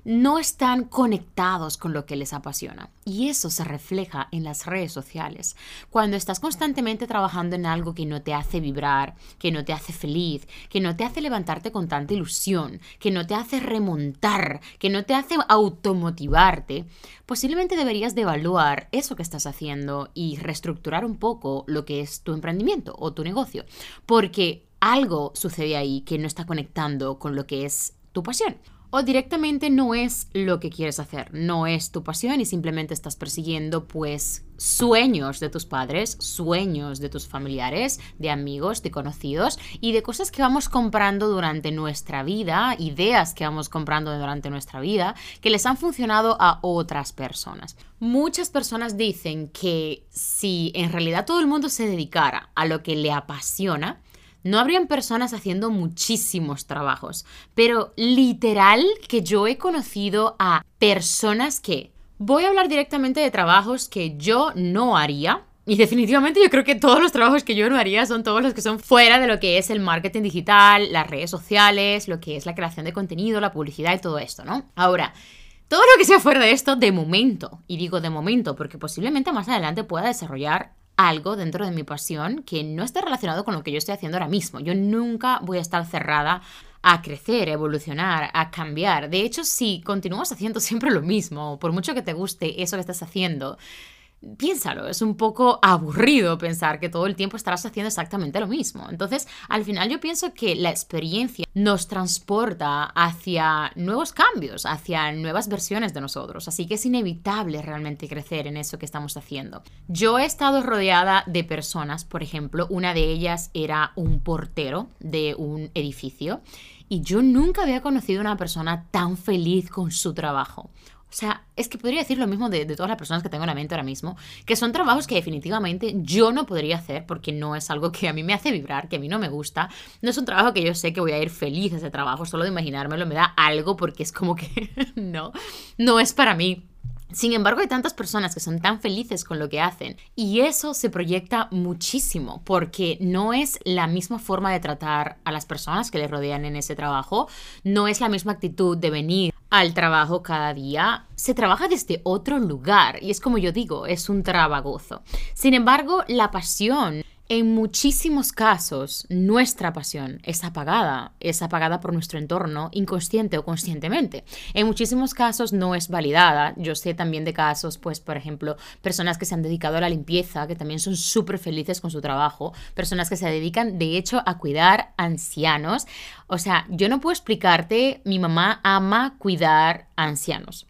no están conectados con lo que les apasiona. Y eso se refleja en las redes sociales. Cuando estás constantemente trabajando en algo que no te hace vibrar, que no te hace feliz, que no te hace levantarte con tanta ilusión, que no te hace remontar, que no te hace automotivarte, posiblemente deberías de evaluar eso que estás haciendo y reestructurar un poco lo que es tu emprendimiento o tu negocio. Porque algo sucede ahí que no está conectando con lo que es tu pasión o directamente no es lo que quieres hacer, no es tu pasión y simplemente estás persiguiendo pues sueños de tus padres, sueños de tus familiares, de amigos, de conocidos y de cosas que vamos comprando durante nuestra vida, ideas que vamos comprando durante nuestra vida que les han funcionado a otras personas. Muchas personas dicen que si en realidad todo el mundo se dedicara a lo que le apasiona, no habrían personas haciendo muchísimos trabajos, pero literal que yo he conocido a personas que... Voy a hablar directamente de trabajos que yo no haría, y definitivamente yo creo que todos los trabajos que yo no haría son todos los que son fuera de lo que es el marketing digital, las redes sociales, lo que es la creación de contenido, la publicidad y todo esto, ¿no? Ahora, todo lo que sea fuera de esto, de momento, y digo de momento porque posiblemente más adelante pueda desarrollar algo dentro de mi pasión que no esté relacionado con lo que yo estoy haciendo ahora mismo. Yo nunca voy a estar cerrada a crecer, a evolucionar, a cambiar. De hecho, si continúas haciendo (laughs) siempre lo mismo, por mucho que te guste eso que estás haciendo, piénsalo, es un poco aburrido pensar que todo el tiempo estarás haciendo exactamente lo mismo. Entonces, al final yo pienso que la experiencia nos transporta hacia nuevos cambios, hacia nuevas versiones de nosotros. Así que es inevitable realmente crecer en eso que estamos haciendo. Yo he estado rodeada de personas, por ejemplo, una de ellas era un portero de un edificio y yo nunca había conocido una persona tan feliz con su trabajo. O sea, es que podría decir lo mismo de, todas las personas que tengo en la mente ahora mismo, que son trabajos que definitivamente yo no podría hacer porque no es algo que a mí me hace vibrar, que a mí no me gusta. No es un trabajo que yo sé que voy a ir feliz a ese trabajo, solo de imaginármelo me da algo porque es como que (laughs) no, no es para mí. Sin embargo, hay tantas personas que son tan felices con lo que hacen y eso se proyecta muchísimo porque no es la misma forma de tratar a las personas que les rodean en ese trabajo, no es la misma actitud de venir al trabajo cada día, se trabaja desde otro lugar y es como yo digo, es un trabagozo. Sin embargo, la pasión en muchísimos casos, nuestra pasión es apagada, es apagada por nuestro entorno, inconsciente o conscientemente. En muchísimos casos no es validada. Yo sé también de casos, pues, por ejemplo, personas que se han dedicado a la limpieza, que también son súper felices con su trabajo, personas que se dedican, de hecho, a cuidar ancianos. O sea, yo no puedo explicarte, mi mamá ama cuidar ancianos.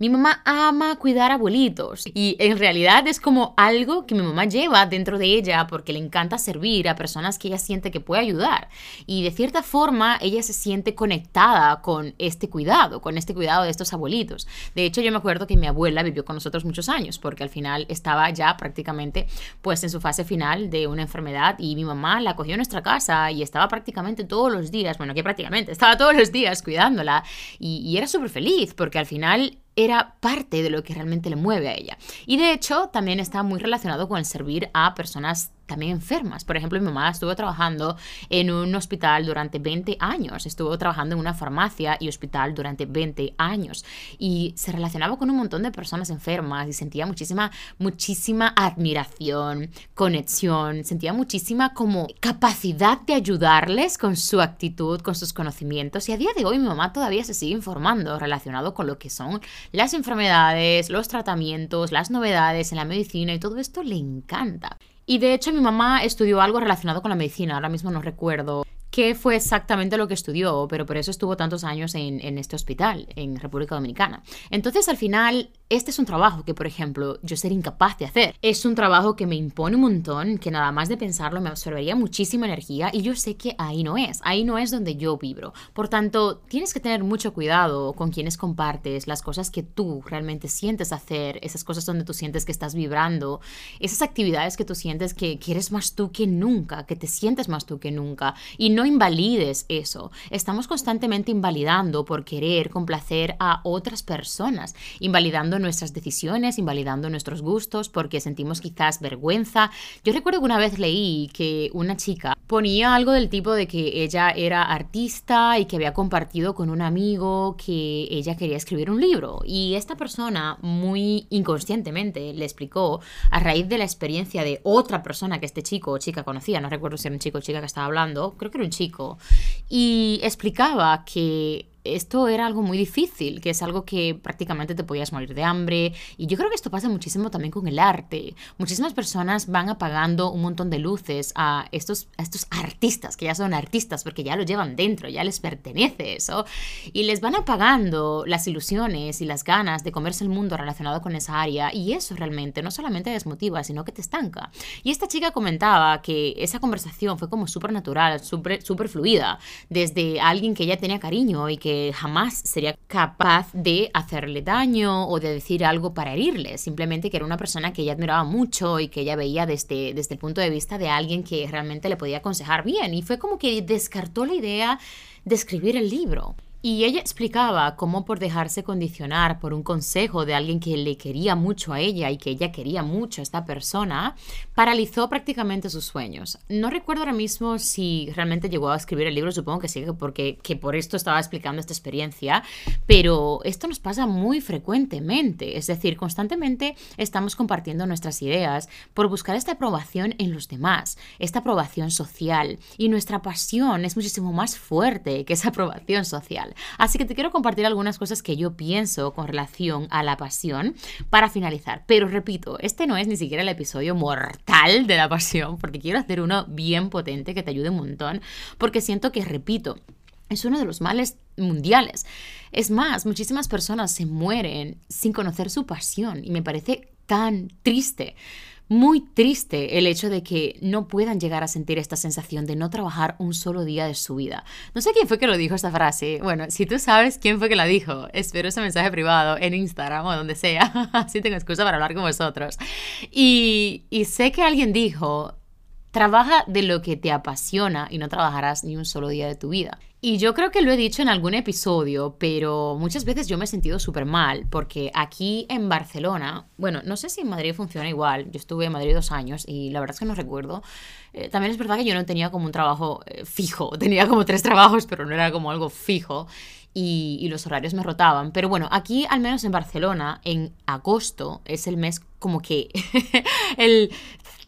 Mi mamá ama cuidar abuelitos y en realidad es como algo que mi mamá lleva dentro de ella porque le encanta servir a personas que ella siente que puede ayudar y de cierta forma ella se siente conectada con este cuidado, con este cuidado de estos abuelitos. De hecho yo me acuerdo que mi abuela vivió con nosotros muchos años porque al final estaba ya prácticamente pues en su fase final de una enfermedad y mi mamá la cogió en nuestra casa y estaba prácticamente todos los días, bueno que prácticamente, estaba todos los días cuidándola y, y era súper feliz porque al final era parte de lo que realmente le mueve a ella. Y de hecho también está muy relacionado con el servir a personas también enfermas. Por ejemplo, mi mamá estuvo trabajando en un hospital durante 20 años, estuvo trabajando en una farmacia y hospital durante 20 años y se relacionaba con un montón de personas enfermas y sentía muchísima, muchísima admiración, conexión, sentía muchísima como capacidad de ayudarles con su actitud, con sus conocimientos y a día de hoy mi mamá todavía se sigue informando relacionado con lo que son las enfermedades, los tratamientos, las novedades en la medicina y todo esto le encanta. Y de hecho mi mamá estudió algo relacionado con la medicina, ahora mismo no recuerdo qué fue exactamente lo que estudió, pero por eso estuvo tantos años en, en, este hospital, en República Dominicana. Entonces, al final, este es un trabajo que, por ejemplo, yo sería incapaz de hacer. Es un trabajo que me impone un montón, que nada más de pensarlo me absorbería muchísima energía y yo sé que ahí no es, ahí no es donde yo vibro. Por tanto, tienes que tener mucho cuidado con quienes compartes, las cosas que tú realmente sientes hacer, esas cosas donde tú sientes que estás vibrando, esas actividades que tú sientes que, que eres más tú que nunca, que te sientes más tú que nunca. Y no invalides eso. Estamos constantemente invalidando por querer complacer a otras personas, invalidando nuestras decisiones, invalidando nuestros gustos porque sentimos quizás vergüenza. Yo recuerdo que una vez leí que una chica ponía algo del tipo de que ella era artista y que había compartido con un amigo que ella quería escribir un libro y esta persona muy inconscientemente le explicó a raíz de la experiencia de otra persona que este chico o chica conocía, no recuerdo si era un chico o chica que estaba hablando, creo que era un chico, y explicaba que esto era algo muy difícil, que es algo que prácticamente te podías morir de hambre. Y yo creo que esto pasa muchísimo también con el arte. Muchísimas personas van apagando un montón de luces a estos, a estos artistas, que ya son artistas porque ya lo llevan dentro, ya les pertenece eso. Y les van apagando las ilusiones y las ganas de comerse el mundo relacionado con esa área. Y eso realmente no solamente desmotiva, sino que te estanca. Y esta chica comentaba que esa conversación fue como súper natural, súper fluida, desde alguien que ya tenía cariño y que jamás sería capaz de hacerle daño o de decir algo para herirle, simplemente que era una persona que ella admiraba mucho y que ella veía desde, desde el punto de vista de alguien que realmente le podía aconsejar bien y fue como que descartó la idea de escribir el libro. Y ella explicaba cómo por dejarse condicionar por un consejo de alguien que le quería mucho a ella y que ella quería mucho a esta persona, paralizó prácticamente sus sueños. No recuerdo ahora mismo si realmente llegó a escribir el libro, supongo que sí, porque que por esto estaba explicando esta experiencia, pero esto nos pasa muy frecuentemente, es decir, constantemente estamos compartiendo nuestras ideas por buscar esta aprobación en los demás, esta aprobación social, y nuestra pasión es muchísimo más fuerte que esa aprobación social. Así que te quiero compartir algunas cosas que yo pienso con relación a la pasión para finalizar. Pero repito, este no es ni siquiera el episodio mortal de la pasión, porque quiero hacer uno bien potente que te ayude un montón, porque siento que, repito, es uno de los males mundiales. Es más, muchísimas personas se mueren sin conocer su pasión y me parece tan triste muy triste el hecho de que no puedan llegar a sentir esta sensación de no trabajar un solo día de su vida. No sé quién fue que lo dijo esta frase. Bueno, si tú sabes quién fue que la dijo, espero ese mensaje privado en Instagram o donde sea. (laughs) Así tengo excusa para hablar con vosotros. Y, y sé que alguien dijo, trabaja de lo que te apasiona y no trabajarás ni un solo día de tu vida. Y yo creo que lo he dicho en algún episodio, pero muchas veces yo me he sentido súper mal, porque aquí en Barcelona, bueno, no sé si en Madrid funciona igual, yo estuve en Madrid dos años y la verdad es que no recuerdo. Eh, también es verdad que yo no tenía como un trabajo eh, fijo, (laughs) tenía como tres trabajos, pero no era como algo fijo. Y, y, los horarios me rotaban. Pero bueno, aquí al menos en Barcelona, en agosto es el mes como que (laughs) el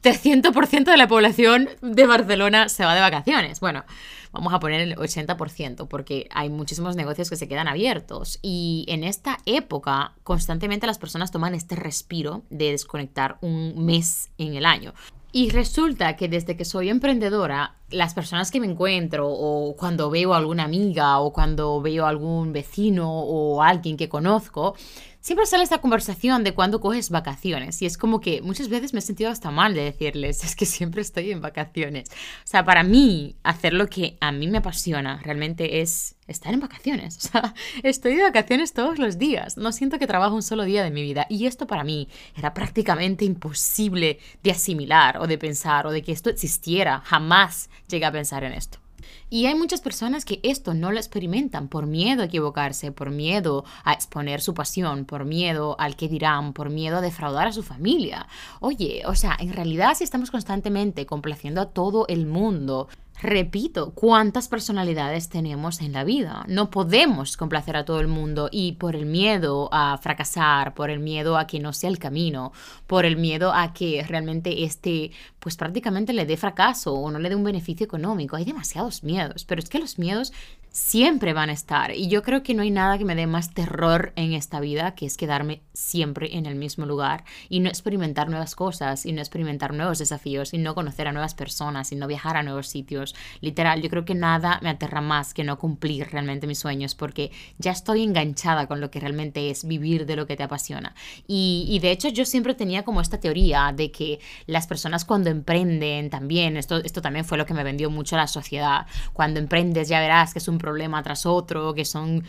300% de la población de Barcelona se va de vacaciones. Bueno, vamos a poner el 80%, porque hay muchísimos negocios que se quedan abiertos. Y en esta época, constantemente las personas toman este respiro de desconectar un mes en el año. Y resulta que desde que soy emprendedora, las personas que me encuentro o cuando veo a alguna amiga o cuando veo a algún vecino o alguien que conozco, siempre sale esta conversación de cuando coges vacaciones y es como que muchas veces me he sentido hasta mal de decirles, (laughs) es que siempre estoy en vacaciones. O sea, para mí, hacer lo que a mí me apasiona realmente es estar en vacaciones. (laughs) O sea, estoy de vacaciones todos los días. No siento que trabajo un solo día de mi vida. Y esto para mí era prácticamente imposible de asimilar o de pensar o de que esto existiera. Jamás llegué a pensar en esto. Y hay muchas personas que esto no lo experimentan por miedo a equivocarse, por miedo a exponer su pasión, por miedo al que dirán, por miedo a defraudar a su familia. Oye, o sea, en realidad si estamos constantemente complaciendo a todo el mundo, Repito, ¿cuántas personalidades tenemos en la vida? No podemos complacer a todo el mundo y por el miedo a fracasar, por el miedo a que no sea el camino, por el miedo a que realmente este, pues prácticamente le dé fracaso o no le dé un beneficio económico. Hay demasiados miedos, pero es que los miedos siempre van a estar. Y yo creo que no hay nada que me dé más terror en esta vida que es quedarme siempre en el mismo lugar y no experimentar nuevas cosas y no experimentar nuevos desafíos y no conocer a nuevas personas y no viajar a nuevos sitios. Literal, yo creo que nada me aterra más que no cumplir realmente mis sueños porque ya estoy enganchada con lo que realmente es vivir de lo que te apasiona. Y, de hecho yo siempre tenía como esta teoría de que las personas cuando emprenden también, esto, esto también fue lo que me vendió mucho la sociedad, cuando emprendes ya verás que es un problema tras otro, que son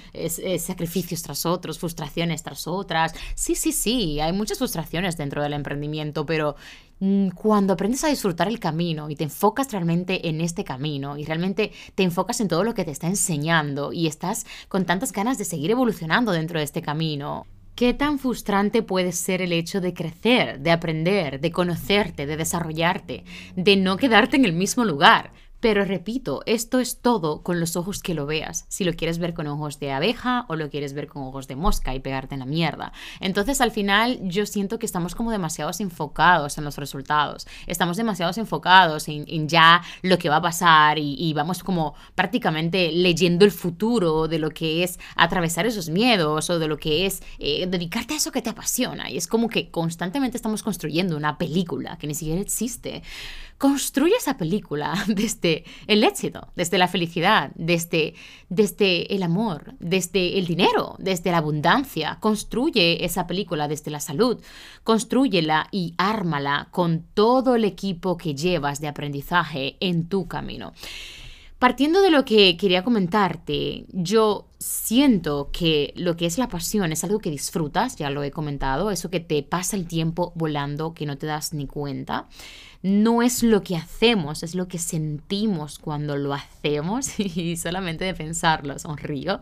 sacrificios tras otros, frustraciones tras otras. Sí, sí, sí, hay muchas frustraciones dentro del emprendimiento, pero mm, cuando aprendes a disfrutar el camino y te enfocas realmente en este camino y realmente te enfocas en todo lo que te está enseñando y estás con tantas ganas de seguir evolucionando dentro de este camino, ¿Qué tan frustrante puede ser el hecho de crecer, de aprender, de conocerte, de desarrollarte, de no quedarte en el mismo lugar? Pero repito, esto es todo con los ojos que lo veas. Si lo quieres ver con ojos de abeja o lo quieres ver con ojos de mosca y pegarte en la mierda. Entonces al final yo siento que estamos como demasiados enfocados en los resultados. Estamos demasiados enfocados en, ya lo que va a pasar y, vamos como prácticamente leyendo el futuro de lo que es atravesar esos miedos o de lo que es eh, dedicarte a eso que te apasiona. Y es como que constantemente estamos construyendo una película que ni siquiera existe construye esa película (laughs) desde el éxito, desde la felicidad, desde, desde el amor, desde el dinero, desde la abundancia. Construye esa película desde la salud. Construyela y ármala con todo el equipo que llevas de aprendizaje en tu camino. Partiendo de lo que quería comentarte, yo siento que lo que es la pasión es algo que disfrutas, ya lo he comentado, eso que te pasa el tiempo volando, que no te das ni cuenta no es lo que hacemos, es lo que sentimos cuando lo hacemos (laughs) y solamente de pensarlo sonrío.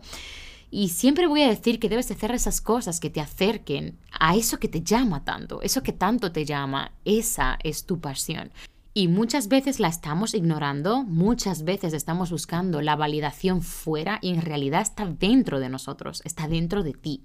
Y siempre voy a decir que debes hacer esas cosas que te acerquen a eso que te llama tanto, eso que tanto te llama, esa es tu pasión. Y muchas veces la estamos ignorando, muchas veces estamos buscando la validación fuera y en realidad está dentro de nosotros, está dentro de ti.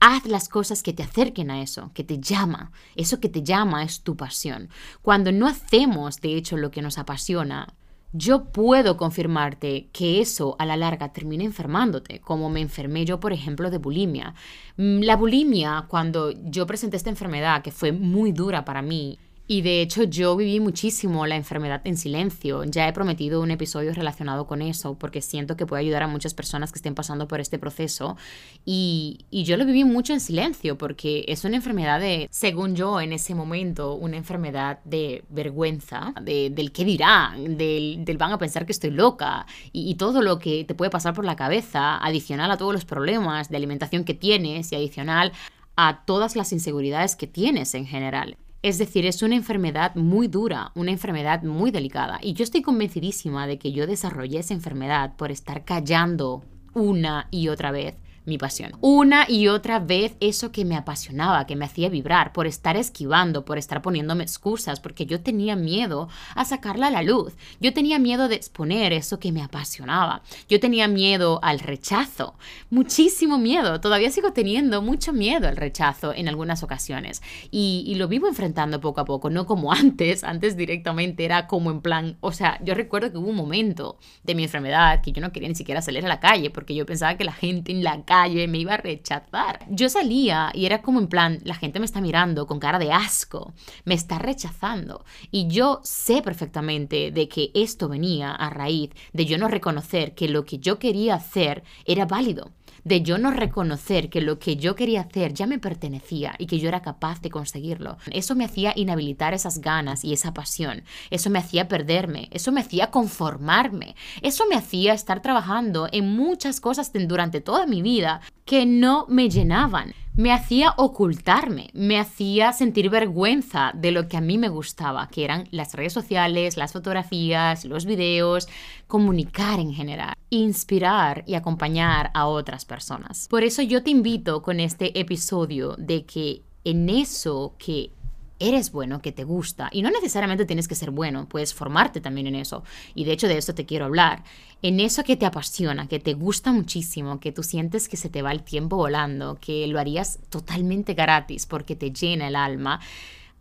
Haz las cosas que te acerquen a eso, que te llama. Eso que te llama es tu pasión. Cuando no hacemos, de hecho, lo que nos apasiona, yo puedo confirmarte que eso a la larga termina enfermándote, como me enfermé yo, por ejemplo, de bulimia. Mm, la bulimia, cuando yo presenté esta enfermedad, que fue muy dura para mí, y de hecho yo viví muchísimo la enfermedad en silencio. Ya he prometido un episodio relacionado con eso porque siento que puede ayudar a muchas personas que estén pasando por este proceso. Y, yo lo viví mucho en silencio porque es una enfermedad de, según yo en ese momento, una enfermedad de vergüenza, del qué dirán, del, van a pensar que estoy loca y todo lo que te puede pasar por la cabeza, adicional a todos los problemas de alimentación que tienes y adicional a todas las inseguridades que tienes en general. Es decir, es una enfermedad muy dura, una enfermedad muy delicada. Y yo estoy convencidísima de que yo desarrollé esa enfermedad por estar callando una y otra vez mi pasión. Una y otra vez eso que me apasionaba, que me hacía vibrar, por estar esquivando, por estar poniéndome excusas, porque yo tenía miedo a sacarla a la luz. Yo tenía miedo de exponer eso que me apasionaba. Yo tenía miedo al rechazo, muchísimo miedo. Todavía sigo teniendo mucho miedo al rechazo en algunas ocasiones. Y, lo vivo enfrentando poco a poco, no como (laughs) antes. Antes directamente era como en plan, o sea, yo recuerdo que hubo un momento de mi enfermedad que yo no quería ni siquiera salir a la calle porque yo pensaba que la gente en la calle me iba a rechazar. Yo salía y era como en plan, la gente me está mirando con cara de asco, me está rechazando. Y yo sé perfectamente de que esto venía a raíz de yo no reconocer que lo que yo quería hacer era válido de yo no reconocer que lo que yo quería hacer ya me pertenecía y que yo era capaz de conseguirlo. Eso me hacía inhabilitar esas ganas y esa pasión. Eso me hacía perderme. Eso me hacía conformarme. Eso me hacía estar trabajando en muchas cosas durante toda mi vida que no me llenaban me hacía ocultarme, me hacía sentir vergüenza de lo que a mí me gustaba, que eran las redes sociales, las fotografías, los videos, comunicar en general, inspirar y acompañar a otras personas. Por eso yo te invito con este episodio de que en eso que eres bueno, que te gusta, y no necesariamente tienes que ser bueno, puedes formarte también en eso, y de hecho de eso te quiero hablar, en eso que te apasiona, que te gusta muchísimo, que tú sientes que se te va el tiempo volando, que lo harías totalmente gratis porque te llena el alma,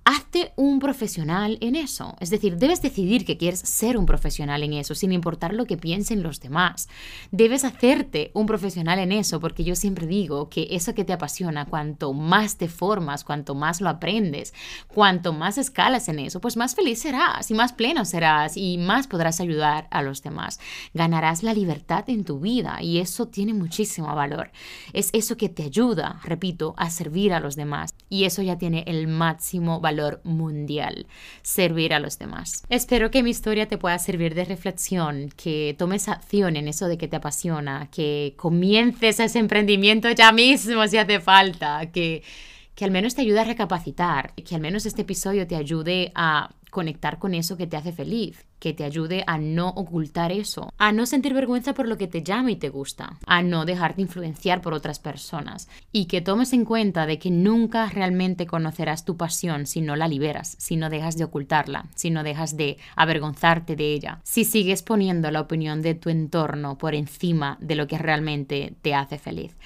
hazte un profesional en eso. Es decir, debes decidir que quieres ser un profesional en eso, sin importar lo que piensen los demás. Debes hacerte un profesional en eso, porque yo siempre digo que eso que te apasiona, cuanto más te formas, cuanto más lo aprendes, cuanto más escalas en eso, pues más feliz serás y más pleno serás y más podrás ayudar a los demás. Ganarás la libertad en tu vida y eso tiene muchísimo valor. Es eso que te ayuda, repito, a servir a los demás y eso ya tiene el máximo mundial, servir a los demás. Espero que mi historia te pueda servir de reflexión, que tomes acción en eso de que te apasiona, que comiences ese emprendimiento ya mismo si hace falta, que, que al menos te ayude a recapacitar, que al menos este episodio te ayude a conectar con eso que te hace feliz, que te ayude a no ocultar eso, a no sentir vergüenza por lo que te llama y te gusta, a no dejarte influenciar por otras personas y que tomes en cuenta de que nunca realmente conocerás tu pasión si no la liberas, si no dejas de ocultarla, si no dejas de avergonzarte de ella, si sigues poniendo la opinión de tu entorno por encima de lo que realmente te hace feliz.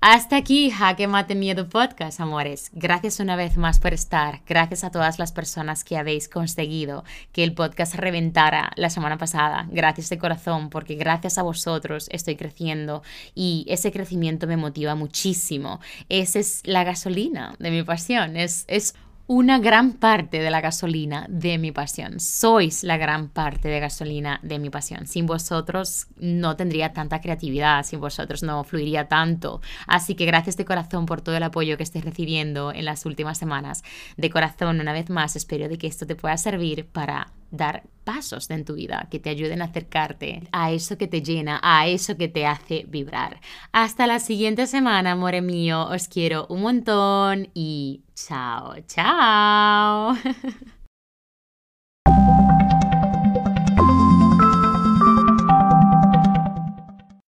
Hasta aquí Jaque Mate Miedo Podcast, amores. Gracias una vez más por estar. Gracias a todas las personas que habéis conseguido que el podcast reventara la semana pasada. Gracias de corazón, porque gracias a vosotros estoy creciendo y ese crecimiento me motiva muchísimo. Esa es la gasolina de mi pasión. Es, es una gran parte de la gasolina de mi pasión. Sois la gran parte de gasolina de mi pasión. Sin vosotros no tendría tanta creatividad, sin vosotros no fluiría tanto. Así que gracias de corazón por todo el apoyo que estés recibiendo en las últimas semanas. De corazón, una vez más, espero de que esto te pueda servir para dar pasos en tu vida que te ayuden a acercarte a eso que te llena, a eso que te hace vibrar. Hasta la siguiente semana, amore mío. Os quiero un montón y chao, chao. (laughs)